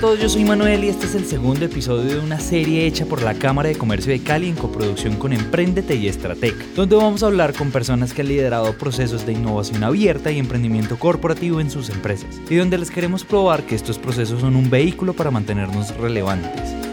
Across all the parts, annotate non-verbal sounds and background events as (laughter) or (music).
todos, yo soy Manuel y este es el segundo episodio de una serie hecha por la Cámara de Comercio de Cali en coproducción con Emprendete y Estratec, donde vamos a hablar con personas que han liderado procesos de innovación abierta y emprendimiento corporativo en sus empresas, y donde les queremos probar que estos procesos son un vehículo para mantenernos relevantes.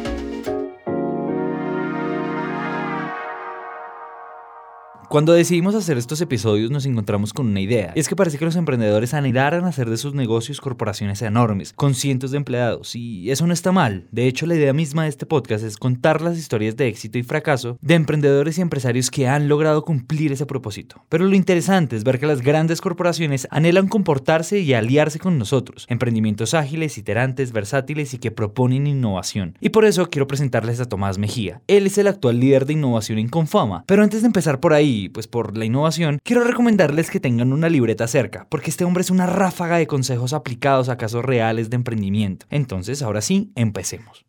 Cuando decidimos hacer estos episodios nos encontramos con una idea, y es que parece que los emprendedores anhelaran hacer de sus negocios corporaciones enormes, con cientos de empleados, y eso no está mal. De hecho, la idea misma de este podcast es contar las historias de éxito y fracaso de emprendedores y empresarios que han logrado cumplir ese propósito. Pero lo interesante es ver que las grandes corporaciones anhelan comportarse y aliarse con nosotros, emprendimientos ágiles, iterantes, versátiles y que proponen innovación. Y por eso quiero presentarles a Tomás Mejía. Él es el actual líder de innovación en Confama. Pero antes de empezar por ahí, pues por la innovación, quiero recomendarles que tengan una libreta cerca, porque este hombre es una ráfaga de consejos aplicados a casos reales de emprendimiento. Entonces, ahora sí, empecemos.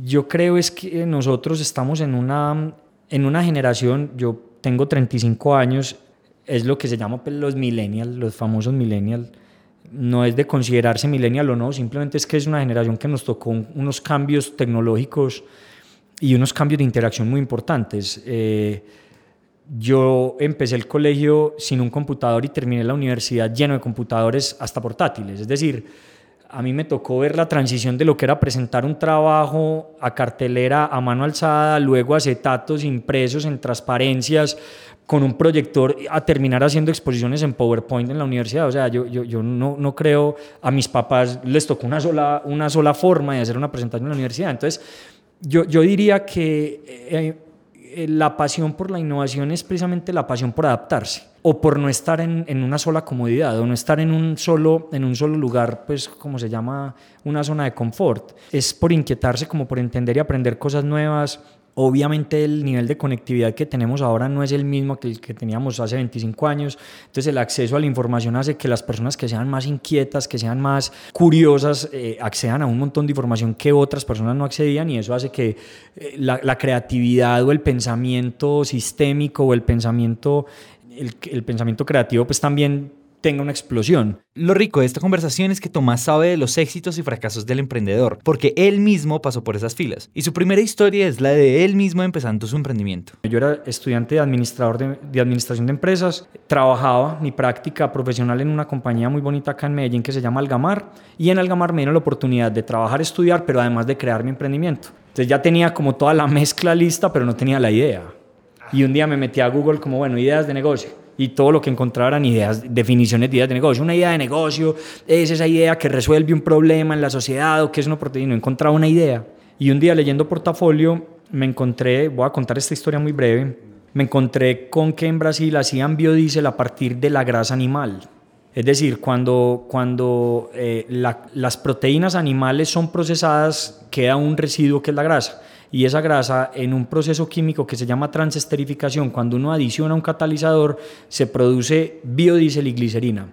Yo creo es que nosotros estamos en una, en una generación, yo tengo 35 años, es lo que se llama pues, los millennials, los famosos millennials. No es de considerarse millennial o no, simplemente es que es una generación que nos tocó unos cambios tecnológicos y unos cambios de interacción muy importantes. Eh, yo empecé el colegio sin un computador y terminé la universidad lleno de computadores hasta portátiles. Es decir, a mí me tocó ver la transición de lo que era presentar un trabajo a cartelera a mano alzada, luego acetatos impresos en transparencias con un proyector a terminar haciendo exposiciones en PowerPoint en la universidad. O sea, yo, yo, yo no, no, creo, a mis papás les tocó una sola, una sola forma de hacer una presentación en la universidad. Entonces, yo, yo diría que... Eh, la pasión por la innovación es precisamente la pasión por adaptarse o por no estar en, en, una sola comodidad o no estar en un, solo, en un solo lugar, pues como se llama, una zona de confort. Es por inquietarse, como por entender y aprender cosas nuevas, Obviamente el nivel de conectividad que tenemos ahora no es el mismo que el que teníamos hace 25 años, entonces el acceso a la información hace que las personas que sean más inquietas, que sean más curiosas, eh, accedan a un montón de información que otras personas no accedían y eso hace que eh, la, creatividad o el pensamiento sistémico o el pensamiento, el pensamiento creativo pues también tenga una explosión. Lo rico de esta conversación es que Tomás sabe de los éxitos y fracasos del emprendedor, porque él mismo pasó por esas filas. Y su primera historia es la de él mismo empezando su emprendimiento. Yo era estudiante de, administrador de, administración de empresas, trabajaba mi práctica profesional en una compañía muy bonita acá en Medellín que se llama Algamar, y en Algamar me dieron la oportunidad de trabajar, estudiar, pero además de crear mi emprendimiento. Entonces ya tenía como toda la (laughs) mezcla lista, pero no tenía la idea. Y un día me metí a Google como, bueno, ideas de negocio y todo lo que encontraba eran ideas, definiciones de ideas de negocio. Una idea de negocio es esa idea que resuelve un problema en la sociedad o que es una proteína. Encontraba una idea. Y un día leyendo portafolio me encontré, voy a contar esta historia muy breve, me encontré con que en Brasil hacían biodiesel a partir de la grasa animal. Es decir, cuando, cuando eh, las proteínas animales son procesadas, queda un residuo que es la grasa y esa grasa en un proceso químico que se llama transesterificación, cuando uno adiciona un catalizador, se produce biodiesel y glicerina.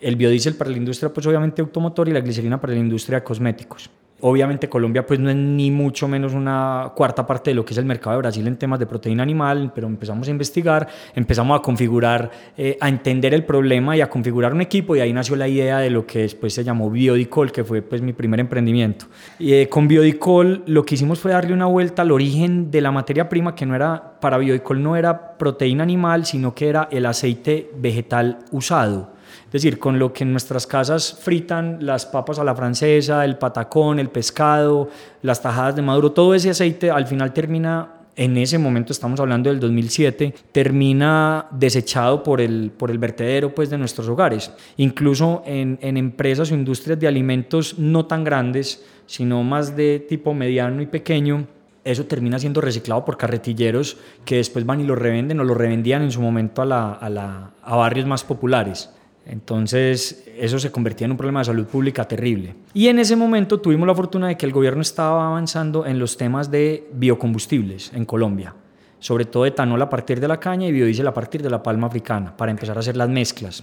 El biodiesel para la industria, pues obviamente automotor y la glicerina para la industria de cosméticos. Obviamente Colombia pues no es ni mucho menos una cuarta parte de lo que es el mercado de Brasil en temas de proteína animal, pero empezamos a investigar, empezamos a configurar, eh, a entender el problema y a configurar un equipo y ahí nació la idea de lo que después se llamó Biodicol, que fue pues mi primer emprendimiento. Y eh, con Biodicol lo que hicimos fue darle una vuelta al origen de la materia prima que no era, para Biodicol no era proteína animal, sino que era el aceite vegetal usado. Es decir, con lo que en nuestras casas fritan las papas a la francesa, el patacón, el pescado, las tajadas de maduro, todo ese aceite al final termina en ese momento, estamos hablando del 2007, termina desechado por el, por el vertedero pues, de nuestros hogares. Incluso en, en, empresas o industrias de alimentos no tan grandes, sino más de tipo mediano y pequeño, eso termina siendo reciclado por carretilleros que después van y lo revenden o lo revendían en su momento a, la, a, la, a barrios más populares. Entonces, eso se convertía en un problema de salud pública terrible. Y en ese momento tuvimos la fortuna de que el gobierno estaba avanzando en los temas de biocombustibles en Colombia, sobre todo etanol a partir de la caña y biodiesel a partir de la palma africana, para empezar a hacer las mezclas.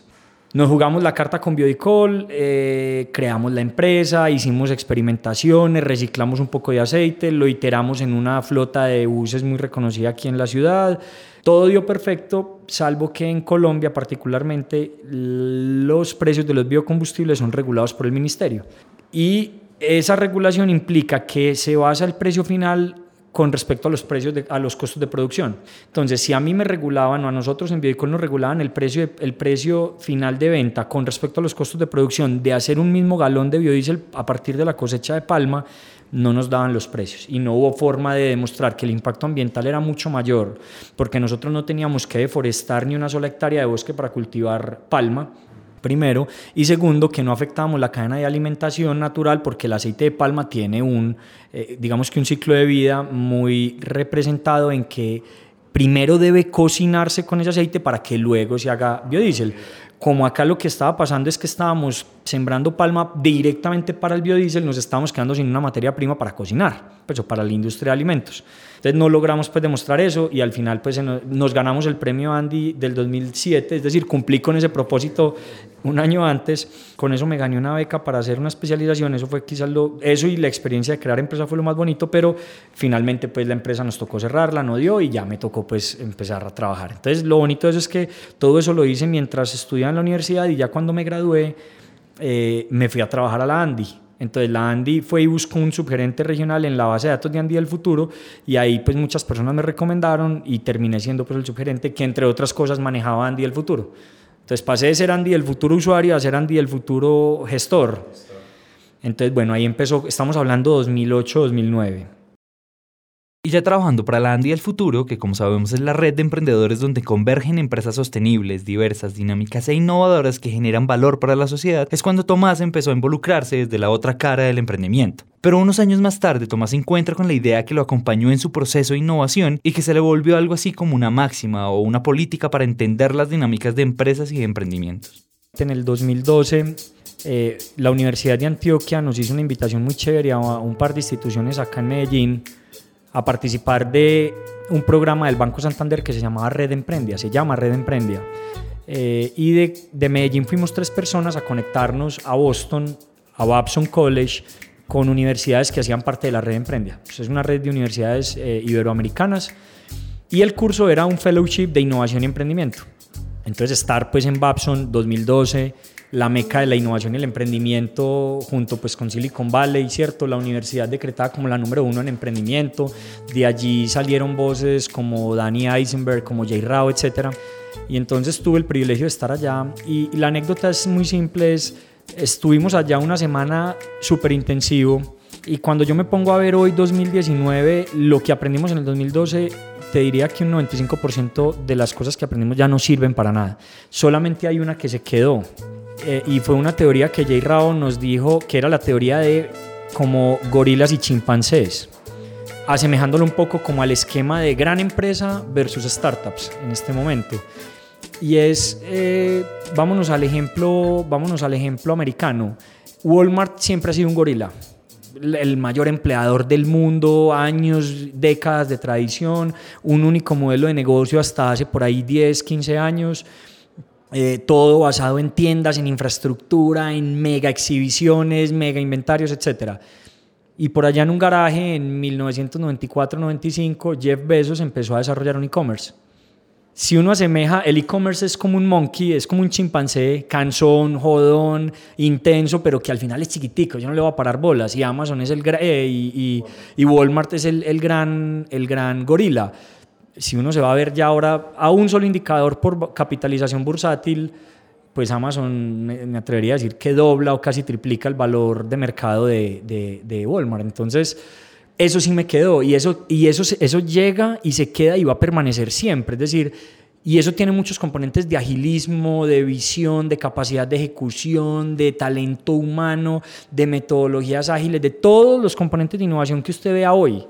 Nos jugamos la carta con Biodicol, eh, creamos la empresa, hicimos experimentaciones, reciclamos un poco de aceite, lo iteramos en una flota de buses muy reconocida aquí en la ciudad. Todo dio perfecto, salvo que en Colombia particularmente los precios de los biocombustibles son regulados por el ministerio. Y esa regulación implica que se basa el precio final con respecto a los precios a los costos de producción. Entonces, si a mí me regulaban o a nosotros en Biodicol nos regulaban el precio, el precio final de venta con respecto a los costos de producción de hacer un mismo galón de biodiesel a partir de la cosecha de palma, no nos daban los precios y no hubo forma de demostrar que el impacto ambiental era mucho mayor porque nosotros no teníamos que deforestar ni una sola hectárea de bosque para cultivar palma primero, y segundo, que no afectábamos la cadena de alimentación natural porque el aceite de palma tiene un, eh, digamos que un ciclo de vida muy representado en que primero debe cocinarse con ese aceite para que luego se haga biodiesel. Como acá lo que estaba pasando es que estábamos sembrando palma directamente para el biodiesel, nos estábamos quedando sin una materia prima para cocinar, pues, para la industria de alimentos. Entonces no logramos pues demostrar eso y al final pues nos ganamos el premio Andy del 2007, es decir, cumplí con ese propósito un año antes, con eso me gané una beca para hacer una especialización, eso fue quizás lo, eso y la experiencia de crear empresa fue lo más bonito, pero finalmente pues la empresa nos tocó cerrarla, no dio y ya me tocó pues empezar a trabajar. Entonces lo bonito de eso es que todo eso lo hice mientras estudiaba en la universidad y ya cuando me gradué eh, me fui a trabajar a la Andy entonces la Andy fue y buscó un subgerente regional en la base de datos de Andy del futuro y ahí pues muchas personas me recomendaron y terminé siendo pues el subgerente que entre otras cosas manejaba Andy del futuro. Entonces pasé de ser Andy del futuro usuario a ser Andy del futuro gestor. Entonces bueno, ahí empezó, estamos hablando 2008-2009. Y ya trabajando para la Andy del futuro, que como sabemos es la red de emprendedores donde convergen empresas sostenibles, diversas, dinámicas e innovadoras que generan valor para la sociedad, es cuando Tomás empezó a involucrarse desde la otra cara del emprendimiento. Pero unos años más tarde, Tomás se encuentra con la idea que lo acompañó en su proceso de innovación y que se le volvió algo así como una máxima o una política para entender las dinámicas de empresas y de emprendimientos. En el 2012 eh, la Universidad de Antioquia nos hizo una invitación muy chévere a un par de instituciones acá en Medellín a participar de un programa del Banco Santander que se llamaba Red Emprendia, se llama Red Emprendia. Eh, y de, de, Medellín fuimos tres personas a conectarnos a Boston, a Babson College, con universidades que hacían parte de la Red Emprendia. Pues es una red de universidades eh, iberoamericanas y el curso era un fellowship de innovación y emprendimiento. Entonces estar pues en Babson 2012 la meca de la innovación y el emprendimiento junto pues con Silicon Valley, ¿cierto? La universidad decretada como la número uno en emprendimiento. De allí salieron voces como Danny Eisenberg, como Jay Rao, etc. Y entonces tuve el privilegio de estar allá. Y, la anécdota es muy simple, es, estuvimos allá una semana súper intensivo. Y cuando yo me pongo a ver hoy 2019, lo que aprendimos en el 2012 te diría que un 95% de las cosas que aprendimos ya no sirven para nada. Solamente hay una que se quedó eh, y fue una teoría que Jay Rao nos dijo que era la teoría de como gorilas y chimpancés, asemejándolo un poco como al esquema de gran empresa versus startups en este momento. Y es, eh, vámonos, al ejemplo, vámonos al ejemplo americano. Walmart siempre ha sido un gorila, el mayor empleador del mundo, años, décadas de tradición, un único modelo de negocio hasta hace por ahí 10, 15 años. Eh, todo basado en tiendas, en infraestructura, en mega exhibiciones, mega inventarios, etc. Y por allá en un garaje en 1994-95, Jeff Bezos empezó a desarrollar un e-commerce. Si uno asemeja, el e-commerce es como un monkey, es como un chimpancé, cansón, jodón, intenso, pero que al final es chiquitico, yo no le voy a parar bolas. Y Amazon es el eh, y, Walmart es el, el, gran, el gran gorila si uno se va a ver ya ahora a un solo indicador por capitalización bursátil, pues Amazon me, atrevería a decir que dobla o casi triplica el valor de mercado de, de, Walmart. Entonces, eso sí me quedó y, eso, y eso, eso llega y se queda y va a permanecer siempre. Es decir, y eso tiene muchos componentes de agilismo, de visión, de capacidad de ejecución, de talento humano, de metodologías ágiles, de todos los componentes de innovación que usted vea hoy.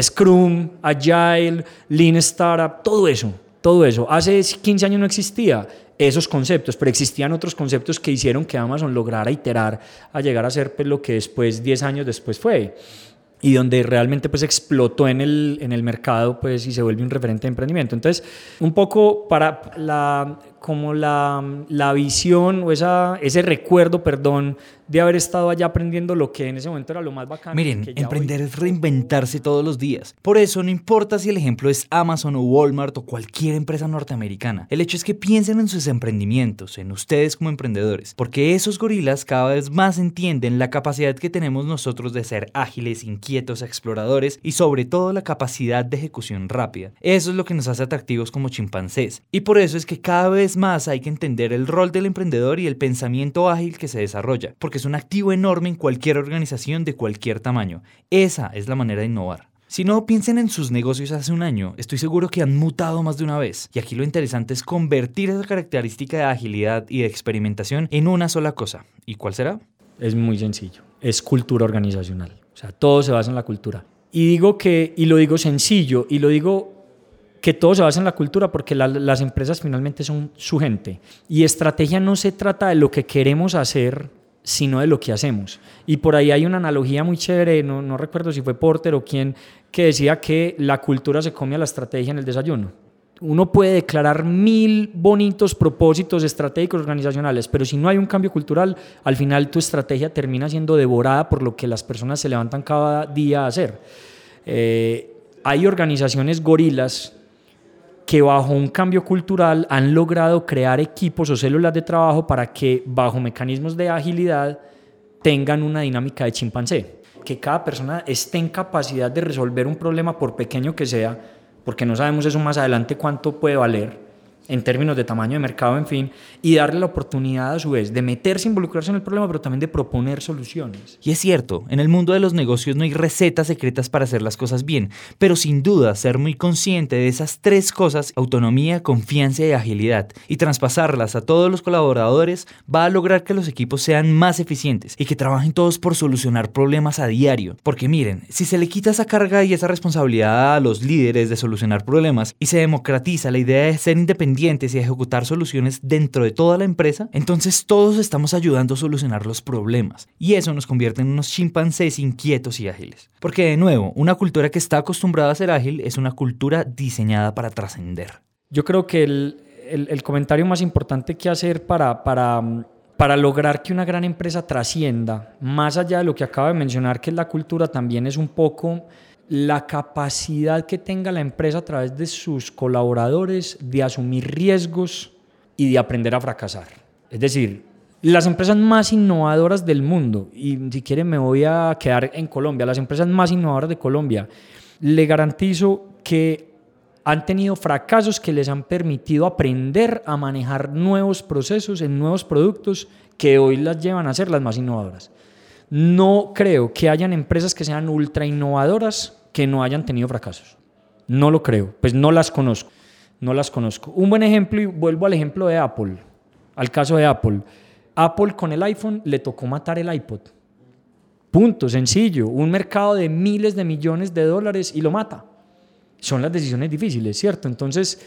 Scrum, Agile, Lean Startup, todo eso, todo eso. Hace 15 años no existía esos conceptos, pero existían otros conceptos que hicieron que Amazon lograra iterar a llegar a ser pues, lo que después, 10 años después fue y donde realmente pues explotó en el, en el mercado pues y se vuelve un referente de emprendimiento. Entonces, un poco para la como la, la visión o esa, ese recuerdo, perdón, de haber estado allá aprendiendo lo que en ese momento era lo más bacano. Miren, emprender es reinventarse todos los días. Por eso no importa si el ejemplo es Amazon o Walmart o cualquier empresa norteamericana. El hecho es que piensen en sus emprendimientos, en ustedes como emprendedores, porque esos gorilas cada vez más entienden la capacidad que tenemos nosotros de ser ágiles, inquietos, exploradores y sobre todo la capacidad de ejecución rápida. Eso es lo que nos hace atractivos como chimpancés. Y por eso es que cada vez más hay que entender el rol del emprendedor y el pensamiento ágil que se desarrolla, porque es un activo enorme en cualquier organización de cualquier tamaño. Esa es la manera de innovar. Si no piensen en sus negocios hace un año, estoy seguro que han mutado más de una vez. Y aquí lo interesante es convertir esa característica de agilidad y de experimentación en una sola cosa. ¿Y cuál será? Es muy sencillo. Es cultura organizacional. O sea, todo se basa en la cultura. Y digo que, y lo digo sencillo, y lo digo que todo se basa en la cultura porque las empresas finalmente son su gente. Y estrategia no se trata de lo que queremos hacer sino de lo que hacemos. Y por ahí hay una analogía muy chévere, no, no recuerdo si fue Porter o quién, que decía que la cultura se come a la estrategia en el desayuno. Uno puede declarar mil bonitos propósitos estratégicos organizacionales, pero si no hay un cambio cultural, al final tu estrategia termina siendo devorada por lo que las personas se levantan cada día a hacer. Eh, hay organizaciones gorilas que bajo un cambio cultural han logrado crear equipos o células de trabajo para que bajo mecanismos de agilidad tengan una dinámica de chimpancé, que cada persona esté en capacidad de resolver un problema por pequeño que sea, porque no sabemos eso más adelante cuánto puede valer, en términos de tamaño de mercado, en fin, y darle la oportunidad a su vez de meterse, involucrarse en el problema, pero también de proponer soluciones. Y es cierto, en el mundo de los negocios no hay recetas secretas para hacer las cosas bien, pero sin duda ser muy consciente de esas tres cosas, autonomía, confianza y agilidad, y traspasarlas a todos los colaboradores, va a lograr que los equipos sean más eficientes y que trabajen todos por solucionar problemas a diario. Porque miren, si se le quita esa carga y esa responsabilidad a los líderes de solucionar problemas y se democratiza la idea de ser y ejecutar soluciones dentro de toda la empresa, entonces todos estamos ayudando a solucionar los problemas. Y eso nos convierte en unos chimpancés inquietos y ágiles. Porque de nuevo, una cultura que está acostumbrada a ser ágil es una cultura diseñada para trascender. Yo creo que el, el, comentario más importante que hacer para, para, para lograr que una gran empresa trascienda, más allá de lo que acaba de mencionar, que es la cultura, también es un poco la capacidad que tenga la empresa a través de sus colaboradores de asumir riesgos y de aprender a fracasar. Es decir, las empresas más innovadoras del mundo, y si quieren me voy a quedar en Colombia, las empresas más innovadoras de Colombia, le garantizo que han tenido fracasos que les han permitido aprender a manejar nuevos procesos en nuevos productos que hoy las llevan a ser las más innovadoras. No creo que hayan empresas que sean ultra innovadoras que no hayan tenido fracasos. No lo creo, pues no las conozco. No las conozco. Un buen ejemplo, y vuelvo al ejemplo de Apple, al caso de Apple. Apple con el iPhone le tocó matar el iPod. Punto, sencillo. Un mercado de miles de millones de dólares y lo mata. Son las decisiones difíciles, ¿cierto? Entonces,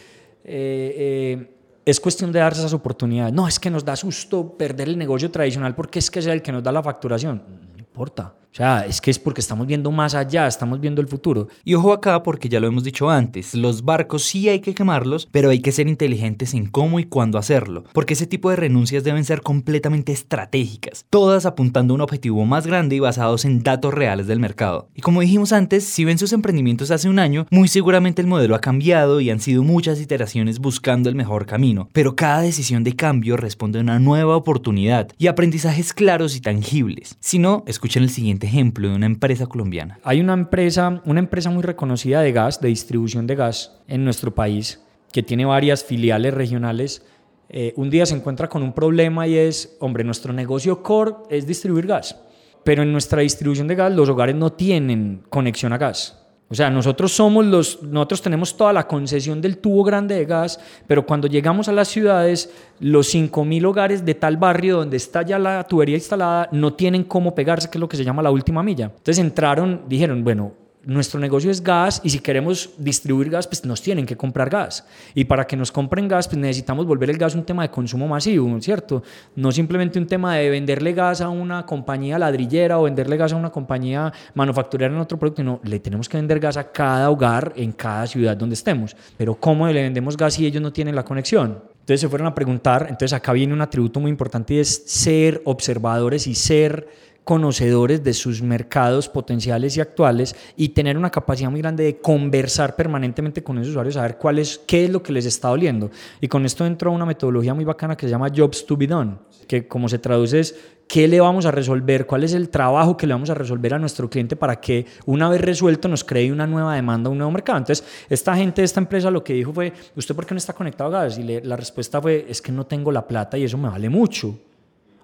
eh, eh, es cuestión de darse esas oportunidades. No, es que nos da susto perder el negocio tradicional porque es que es el que nos da la facturación. No importa. O sea, es que es porque estamos viendo más allá, estamos viendo el futuro. Y ojo acá porque ya lo hemos dicho antes, los barcos sí hay que quemarlos, pero hay que ser inteligentes en cómo y cuándo hacerlo, porque ese tipo de renuncias deben ser completamente estratégicas, todas apuntando a un objetivo más grande y basados en datos reales del mercado. Y como dijimos antes, si ven sus emprendimientos hace un año, muy seguramente el modelo ha cambiado y han sido muchas iteraciones buscando el mejor camino, pero cada decisión de cambio responde a una nueva oportunidad y aprendizajes claros y tangibles. Si no, escuchen el ejemplo de una empresa colombiana. Hay una empresa, una empresa muy reconocida de gas, de distribución de gas en nuestro país, que tiene varias filiales regionales. Eh, un día se encuentra con un problema y es, hombre, nuestro negocio core es distribuir gas, pero en nuestra distribución de gas los hogares no tienen conexión a gas. O sea, nosotros somos los, nosotros tenemos toda la concesión del tubo grande de gas, pero cuando llegamos a las ciudades, los 5.000 hogares de tal barrio donde está ya la tubería instalada no tienen cómo pegarse, que es lo que se llama la última milla. Entonces entraron, dijeron, bueno, nuestro negocio es gas y si queremos distribuir gas, pues nos tienen que comprar gas. Y para que nos compren gas, pues necesitamos volver el gas un tema de consumo masivo, ¿cierto? No simplemente un tema de venderle gas a una compañía ladrillera o venderle gas a una compañía manufacturera en otro producto, no, le tenemos que vender gas a cada hogar en cada ciudad donde estemos. Pero ¿cómo le vendemos gas si ellos no tienen la conexión? Entonces se fueron a preguntar, entonces acá viene un atributo muy importante y es ser observadores y ser conocedores de sus mercados potenciales y actuales y tener una capacidad muy grande de conversar permanentemente con esos usuarios, saber cuál es, qué es lo que les está doliendo. Y con esto entró una metodología muy bacana que se llama Jobs to be Done, que como se traduce es qué le vamos a resolver, cuál es el trabajo que le vamos a resolver a nuestro cliente para que una vez resuelto nos cree una nueva demanda, un nuevo mercado. Entonces, esta gente esta empresa lo que dijo fue, ¿usted por qué no está conectado a gas? Y la respuesta fue, es que no tengo la plata y eso me vale mucho.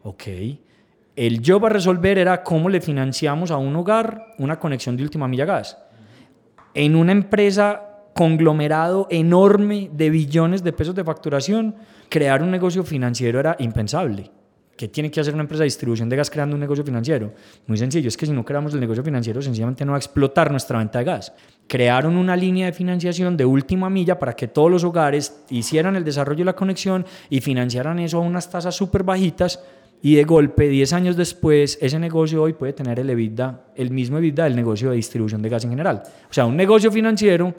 Ok el job a resolver era cómo le financiamos a un hogar una conexión de última milla gas. En una empresa conglomerado enorme de billones de pesos de facturación, crear un negocio financiero era impensable. ¿Qué tiene que hacer una empresa de distribución de gas creando un negocio financiero? Muy sencillo, es que si no creamos el negocio financiero, sencillamente no va a explotar nuestra venta de gas. Crearon una línea de financiación de última milla para que todos los hogares hicieran el desarrollo de la conexión y financiaran eso a unas tasas súper bajitas y de golpe, 10 años después, ese negocio hoy puede tener el EBITDA, el mismo EBITDA del negocio de distribución de gas en general. O sea, un negocio financiero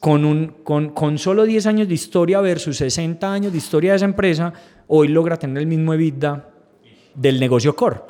con, un, con, con solo 10 años de historia versus 60 años de historia de esa empresa, hoy logra tener el mismo EBITDA del negocio core.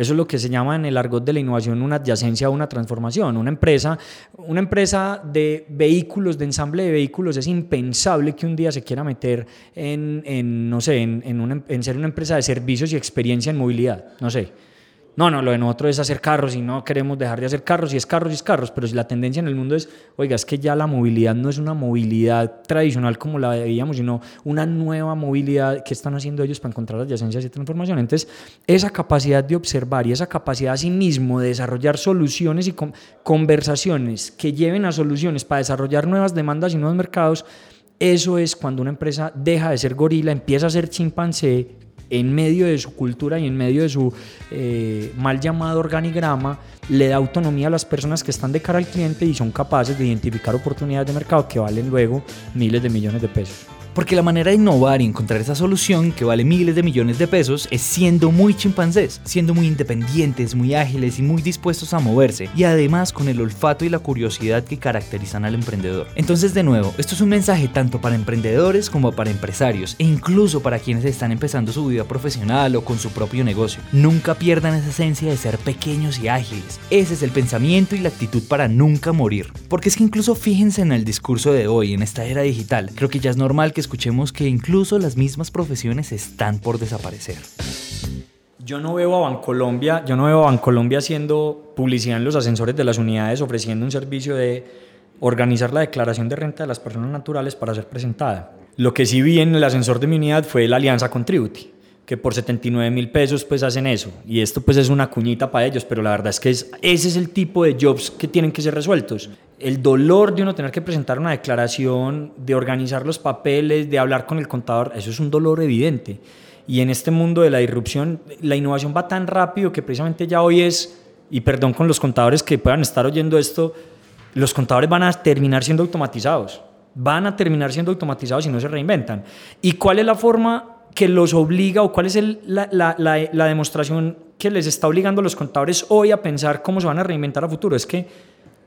Eso es lo que se llama en el argot de la innovación una adyacencia o una transformación. Una empresa, una empresa de vehículos, de ensamble de vehículos, es impensable que un día se quiera meter en, no sé, en, en ser una empresa de servicios y experiencia en movilidad. No sé no, no, lo de nosotros es hacer carros y no queremos dejar de hacer carros y es carros y es carros, pero si la tendencia en el mundo es, oiga, es que ya la movilidad no es una movilidad tradicional como la veíamos, sino una nueva movilidad que están haciendo ellos para encontrar adyacencias y transformación. Entonces, esa capacidad de observar y esa capacidad a sí mismo de desarrollar soluciones y conversaciones que lleven a soluciones para desarrollar nuevas demandas y nuevos mercados, eso es cuando una empresa deja de ser gorila, empieza a ser chimpancé, en medio de su cultura y en medio de su eh, mal llamado organigrama, le da autonomía a las personas que están de cara al cliente y son capaces de identificar oportunidades de mercado que valen luego miles de millones de pesos. Porque la manera de innovar y encontrar esa solución que vale miles de millones de pesos es siendo muy chimpancés, siendo muy independientes, muy ágiles y muy dispuestos a moverse, y además con el olfato y la curiosidad que caracterizan al emprendedor. Entonces, de nuevo, esto es un mensaje tanto para emprendedores como para empresarios, e incluso para quienes están empezando su vida profesional o con su propio negocio. Nunca pierdan esa esencia de ser pequeños y ágiles. Ese es el pensamiento y la actitud para nunca morir. Porque es que incluso fíjense en el discurso de hoy, en esta era digital, creo que ya es normal que escuchemos que incluso las mismas profesiones están por desaparecer. Yo no veo a Bancolombia, yo no veo a Bancolombia haciendo publicidad en los ascensores de las unidades, ofreciendo un servicio de organizar la declaración de renta de las personas naturales para ser presentada. Lo que sí vi en el ascensor de mi unidad fue la alianza con Tributi, que por 79 mil pesos pues hacen eso. Y esto pues es una cuñita para ellos, pero la verdad es que es, ese es el tipo de jobs que tienen que ser resueltos el dolor de uno tener que presentar una declaración, de organizar los papeles, de hablar con el contador, eso es un dolor evidente. Y en este mundo de la disrupción, la innovación va tan rápido que precisamente ya hoy es, y perdón con los contadores que puedan estar oyendo esto, los contadores van a terminar siendo automatizados. Van a terminar siendo automatizados si no se reinventan. ¿Y cuál es la forma que los obliga o cuál es la, la, la demostración que les está obligando a los contadores hoy a pensar cómo se van a reinventar a futuro? Es que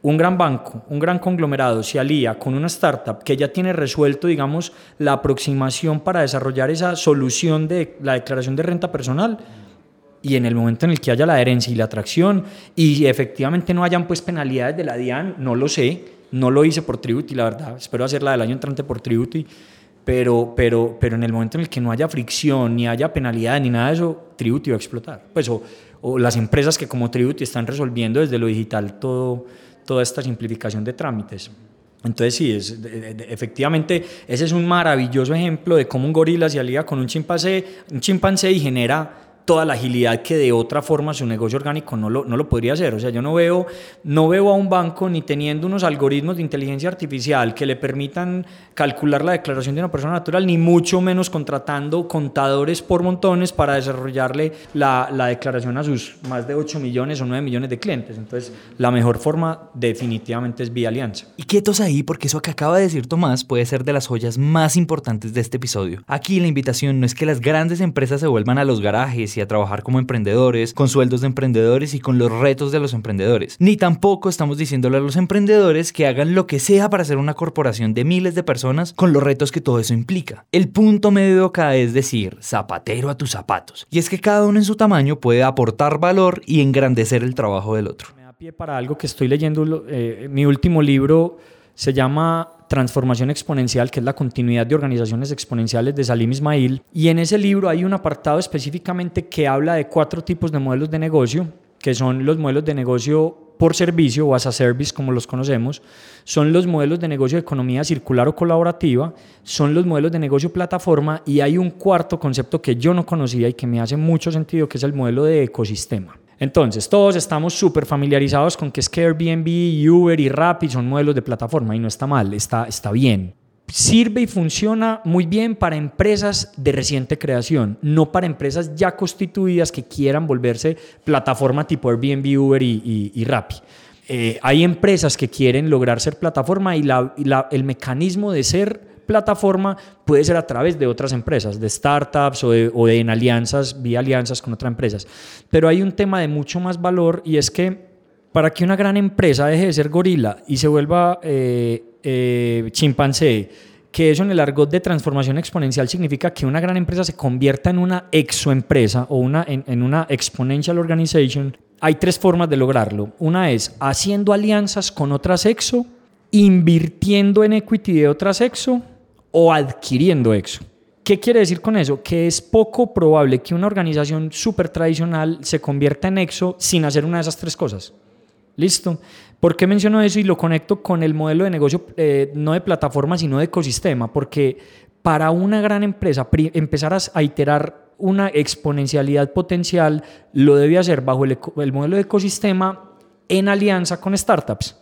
un gran banco, un gran conglomerado se alía con una startup que ya tiene resuelto, digamos, la aproximación para desarrollar esa solución de la declaración de renta personal y en el momento en el que haya la herencia y la atracción y efectivamente no hayan pues penalidades de la DIAN, no lo sé, no lo hice por Tributy, la verdad, espero hacerla del año entrante por Tributy, pero, pero, pero en el momento en el que no haya fricción, ni haya penalidad, ni nada de eso, Tributy va a explotar. Pues o, o las empresas que como Tributy están resolviendo desde lo digital todo toda esta simplificación de trámites. Entonces sí, es, efectivamente ese es un maravilloso ejemplo de cómo un gorila se alía con un chimpancé, un chimpancé y genera toda la agilidad que de otra forma su negocio orgánico no lo, no lo podría hacer. O sea, yo no veo, no veo a un banco ni teniendo unos algoritmos de inteligencia artificial que le permitan calcular la declaración de una persona natural, ni mucho menos contratando contadores por montones para desarrollarle la, la declaración a sus más de 8 millones o 9 millones de clientes. Entonces, la mejor forma definitivamente es vía alianza. Y quietos ahí, porque eso que acaba de decir Tomás puede ser de las joyas más importantes de este episodio. Aquí la invitación no es que las grandes empresas se vuelvan a los garajes a trabajar como emprendedores, con sueldos de emprendedores y con los retos de los emprendedores. Ni tampoco estamos diciéndole a los emprendedores que hagan lo que sea para hacer una corporación de miles de personas con los retos que todo eso implica. El punto medio acá es decir, zapatero a tus zapatos. Y es que cada uno en su tamaño puede aportar valor y engrandecer el trabajo del otro. Me da pie para algo que estoy leyendo, eh, mi último libro se llama Transformación Exponencial, que es la continuidad de organizaciones exponenciales de Salim Ismail. Y en ese libro hay un apartado específicamente que habla de cuatro tipos de modelos de negocio, que son los modelos de negocio por servicio o as a service, como los conocemos, son los modelos de negocio de economía circular o colaborativa, son los modelos de negocio plataforma y hay un cuarto concepto que yo no conocía y que me hace mucho sentido, que es el modelo de ecosistema. Entonces, todos estamos súper familiarizados con que es que Airbnb, Uber y Rappi son modelos de plataforma y no está mal, está, está bien. Sirve y funciona muy bien para empresas de reciente creación, no para empresas ya constituidas que quieran volverse plataforma tipo Airbnb, Uber y, y, Rappi. Eh, hay empresas que quieren lograr ser plataforma y, el mecanismo de ser plataforma puede ser a través de otras empresas, de startups o de, en alianzas, vía alianzas con otras empresas. Pero hay un tema de mucho más valor y es que para que una gran empresa deje de ser gorila y se vuelva eh, eh, chimpancé, que eso en el argot de transformación exponencial significa que una gran empresa se convierta en una exoempresa o una, en, en una exponential organization, hay tres formas de lograrlo. Una es haciendo alianzas con otras exo, invirtiendo en equity de otras exo o adquiriendo EXO. ¿Qué quiere decir con eso? Que es poco probable que una organización súper tradicional se convierta en EXO sin hacer una de esas tres cosas. ¿Listo? ¿Por qué menciono eso y lo conecto con el modelo de negocio eh, no de plataforma, sino de ecosistema? Porque para una gran empresa empezar a, iterar una exponencialidad potencial lo debe hacer bajo el, el modelo de ecosistema en alianza con startups.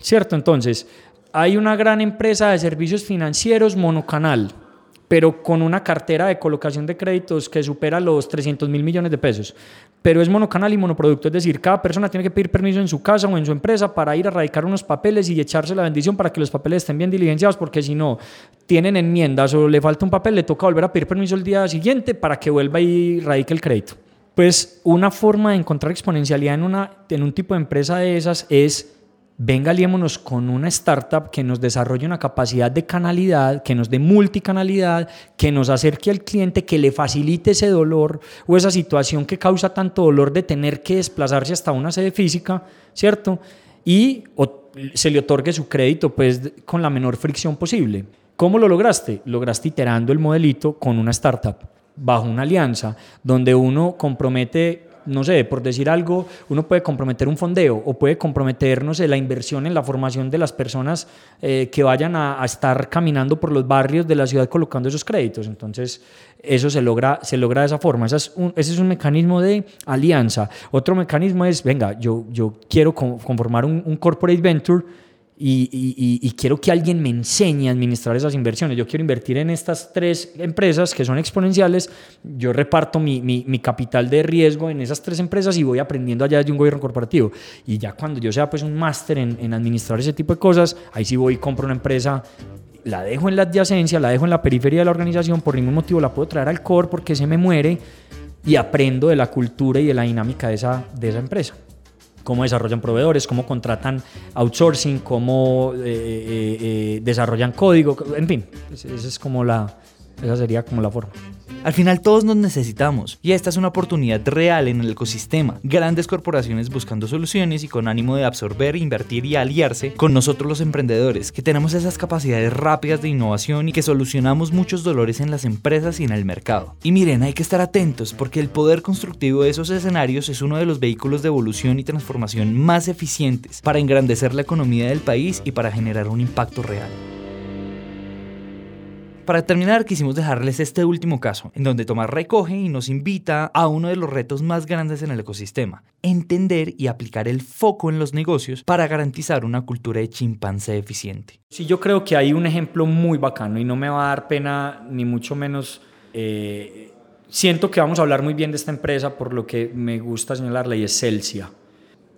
¿Cierto? Entonces, hay una gran empresa de servicios financieros monocanal, pero con una cartera de colocación de créditos que supera los 300 mil millones de pesos. Pero es monocanal y monoproducto, es decir, cada persona tiene que pedir permiso en su casa o en su empresa para ir a radicar unos papeles y echarse la bendición para que los papeles estén bien diligenciados, porque si no tienen enmiendas o le falta un papel, le toca volver a pedir permiso el día siguiente para que vuelva y radique el crédito. Pues una forma de encontrar exponencialidad en, una, en un tipo de empresa de esas es venga, aliémonos con una startup que nos desarrolle una capacidad de canalidad, que nos dé multicanalidad, que nos acerque al cliente, que le facilite ese dolor o esa situación que causa tanto dolor de tener que desplazarse hasta una sede física, ¿cierto? Y se le otorgue su crédito pues con la menor fricción posible. ¿Cómo lo lograste? Lograste iterando el modelito con una startup bajo una alianza donde uno compromete no sé, por decir algo, uno puede comprometer un fondeo o puede comprometer, no la inversión en la formación de las personas eh, que vayan a, estar caminando por los barrios de la ciudad colocando esos créditos. Entonces, eso se logra, se logra de esa forma. Ese es un, ese es un mecanismo de alianza. Otro mecanismo es, venga, yo, yo quiero conformar un corporate venture y, quiero que alguien me enseñe a administrar esas inversiones. Yo quiero invertir en estas tres empresas que son exponenciales. Yo reparto mi, mi, capital de riesgo en esas tres empresas y voy aprendiendo allá de un gobierno corporativo. Y ya cuando yo sea pues un máster en, en administrar ese tipo de cosas, ahí sí voy y compro una empresa la dejo en la adyacencia, la dejo en la periferia de la organización, por ningún motivo la puedo traer al core porque se me muere y aprendo de la cultura y de la dinámica de esa, de esa empresa cómo desarrollan proveedores, cómo contratan outsourcing, cómo eh, eh, eh, desarrollan código, en fin, esa es como la, esa sería como la forma. Al final todos nos necesitamos y esta es una oportunidad real en el ecosistema. Grandes corporaciones buscando soluciones y con ánimo de absorber, invertir y aliarse con nosotros los emprendedores, que tenemos esas capacidades rápidas de innovación y que solucionamos muchos dolores en las empresas y en el mercado. Y miren, hay que estar atentos porque el poder constructivo de esos escenarios es uno de los vehículos de evolución y transformación más eficientes para engrandecer la economía del país y para generar un impacto real. Para terminar, quisimos dejarles este último caso, en donde Tomás recoge y nos invita a uno de los retos más grandes en el ecosistema, entender y aplicar el foco en los negocios para garantizar una cultura de chimpancé eficiente. Sí, yo creo que hay un ejemplo muy bacano y no me va a dar pena ni mucho menos... Eh, siento que vamos a hablar muy bien de esta empresa por lo que me gusta señalarla y es Celsia.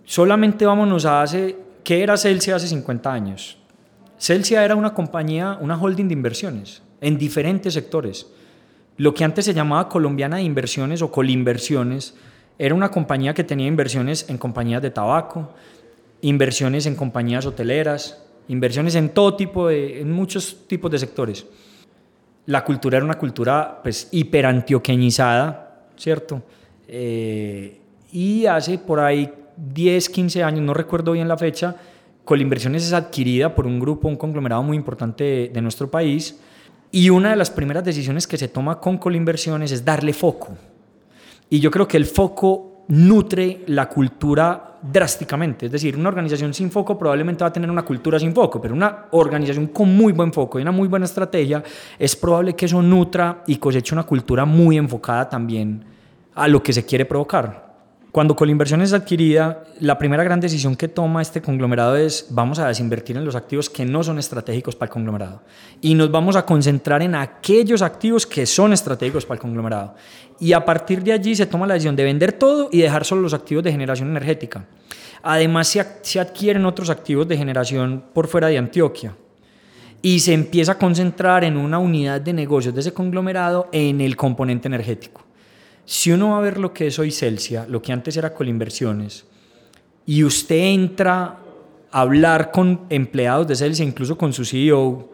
Solamente vámonos a hace... ¿Qué era Celsia hace 50 años? Celsia era una compañía, una holding de inversiones en diferentes sectores. Lo que antes se llamaba Colombiana de Inversiones o Colinversiones era una compañía que tenía inversiones en compañías de tabaco, inversiones en compañías hoteleras, inversiones en todo tipo de, en muchos tipos de sectores. La cultura era una cultura pues hiperantioqueñizada, ¿cierto? Eh, y hace por ahí 10, 15 años, no recuerdo bien la fecha, Colinversiones es adquirida por un grupo, un conglomerado muy importante de, nuestro país. Y una de las primeras decisiones que se toma con Colinversiones es darle foco. Y yo creo que el foco nutre la cultura drásticamente. Es decir, una organización sin foco probablemente va a tener una cultura sin foco, pero una organización con muy buen foco y una muy buena estrategia es probable que eso nutra y coseche una cultura muy enfocada también a lo que se quiere provocar. Cuando Colinversión es adquirida, la primera gran decisión que toma este conglomerado es vamos a desinvertir en los activos que no son estratégicos para el conglomerado y nos vamos a concentrar en aquellos activos que son estratégicos para el conglomerado. Y a partir de allí se toma la decisión de vender todo y dejar solo los activos de generación energética. Además se, adquieren otros activos de generación por fuera de Antioquia y se empieza a concentrar en una unidad de negocios de ese conglomerado en el componente energético. Si uno va a ver lo que es hoy Celsia, lo que antes era Colinversiones, y usted entra a hablar con empleados de Celsia, incluso con su CEO,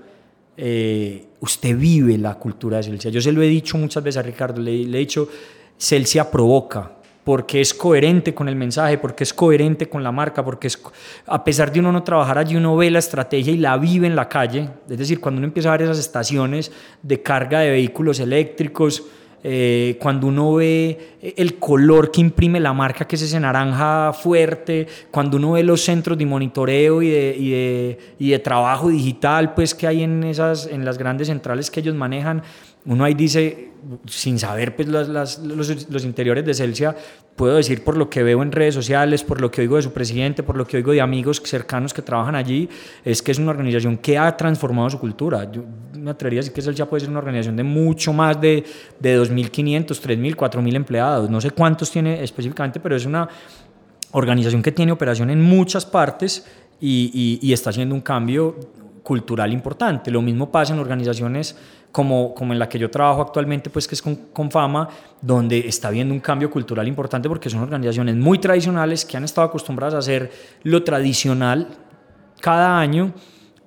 eh, usted vive la cultura de Celsia. Yo se lo he dicho muchas veces a Ricardo, le, le he dicho, Celsia provoca, porque es coherente con el mensaje, porque es coherente con la marca, porque es, a pesar de uno no trabajar allí, uno ve la estrategia y la vive en la calle. Es decir, cuando uno empieza a ver esas estaciones de carga de vehículos eléctricos, eh, cuando uno ve el color que imprime la marca, que es ese naranja fuerte, cuando uno ve los centros de monitoreo y de, y de, y de trabajo digital pues, que hay en, esas, en las grandes centrales que ellos manejan, uno ahí dice, sin saber pues, las, los, los, interiores de Celsia, puedo decir por lo que veo en redes sociales, por lo que oigo de su presidente, por lo que oigo de amigos cercanos que trabajan allí, es que es una organización que ha transformado su cultura. Yo me atrevería a decir que Celsia puede ser una organización de mucho más de, de 2.500, 3.000, 4.000 empleados. No sé cuántos tiene específicamente, pero es una organización que tiene operación en muchas partes y, y está haciendo un cambio cultural importante. Lo mismo pasa en organizaciones como, como en la que yo trabajo actualmente, pues que es con, con, Fama, donde está habiendo un cambio cultural importante porque son organizaciones muy tradicionales que han estado acostumbradas a hacer lo tradicional cada año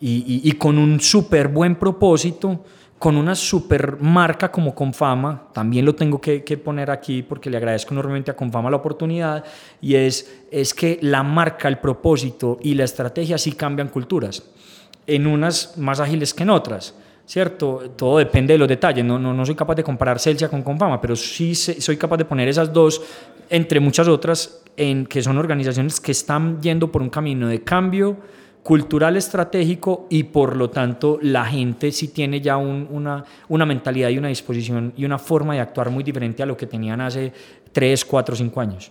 y, y, con un súper buen propósito, con una súper marca como Confama, también lo tengo que, que, poner aquí porque le agradezco enormemente a Confama la oportunidad, y es, es que la marca, el propósito y la estrategia sí cambian culturas, en unas más ágiles que en otras. ¿Cierto? Todo depende de los detalles. No, no, no soy capaz de comparar Celsia con Confama, pero sí soy capaz de poner esas dos, entre muchas otras, en que son organizaciones que están yendo por un camino de cambio cultural estratégico y por lo tanto la gente sí tiene ya una, una mentalidad y una disposición y una forma de actuar muy diferente a lo que tenían hace 3, 4, 5 años.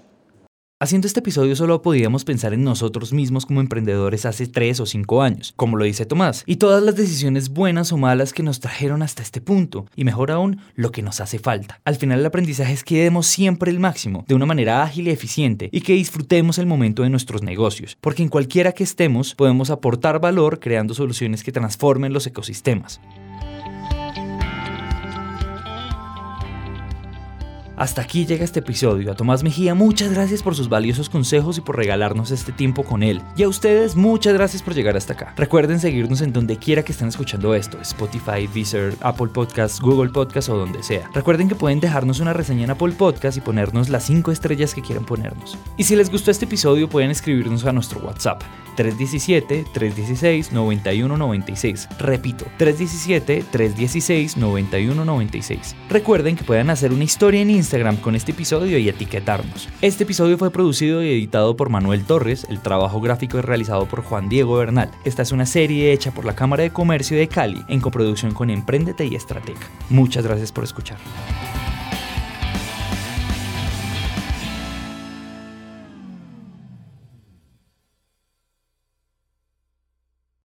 Haciendo este episodio solo podíamos pensar en nosotros mismos como emprendedores hace 3 o 5 años, como lo dice Tomás, y todas las decisiones buenas o malas que nos trajeron hasta este punto, y mejor aún, lo que nos hace falta. Al final el aprendizaje es que demos siempre el máximo, de una manera ágil y eficiente, y que disfrutemos el momento de nuestros negocios, porque en cualquiera que estemos podemos aportar valor creando soluciones que transformen los ecosistemas. Hasta aquí llega este episodio. A Tomás Mejía, muchas gracias por sus valiosos consejos y por regalarnos este tiempo con él. Y a ustedes, muchas gracias por llegar hasta acá. Recuerden seguirnos en donde quiera que estén escuchando esto: Spotify, Deezer, Apple Podcasts, Google Podcasts o donde sea. Recuerden que pueden dejarnos una reseña en Apple Podcasts y ponernos las 5 estrellas que quieran ponernos. Y si les gustó este episodio, pueden escribirnos a nuestro WhatsApp 317-316-9196. Repito, 317-316-9196. Recuerden que pueden hacer una historia en Instagram con este episodio y etiquetarnos. Este episodio fue producido y editado por Manuel Torres, el trabajo gráfico es realizado por Juan Diego Bernal. Esta es una serie hecha por la Cámara de Comercio de Cali en coproducción con Emprendete y Estratega. Muchas gracias por escuchar.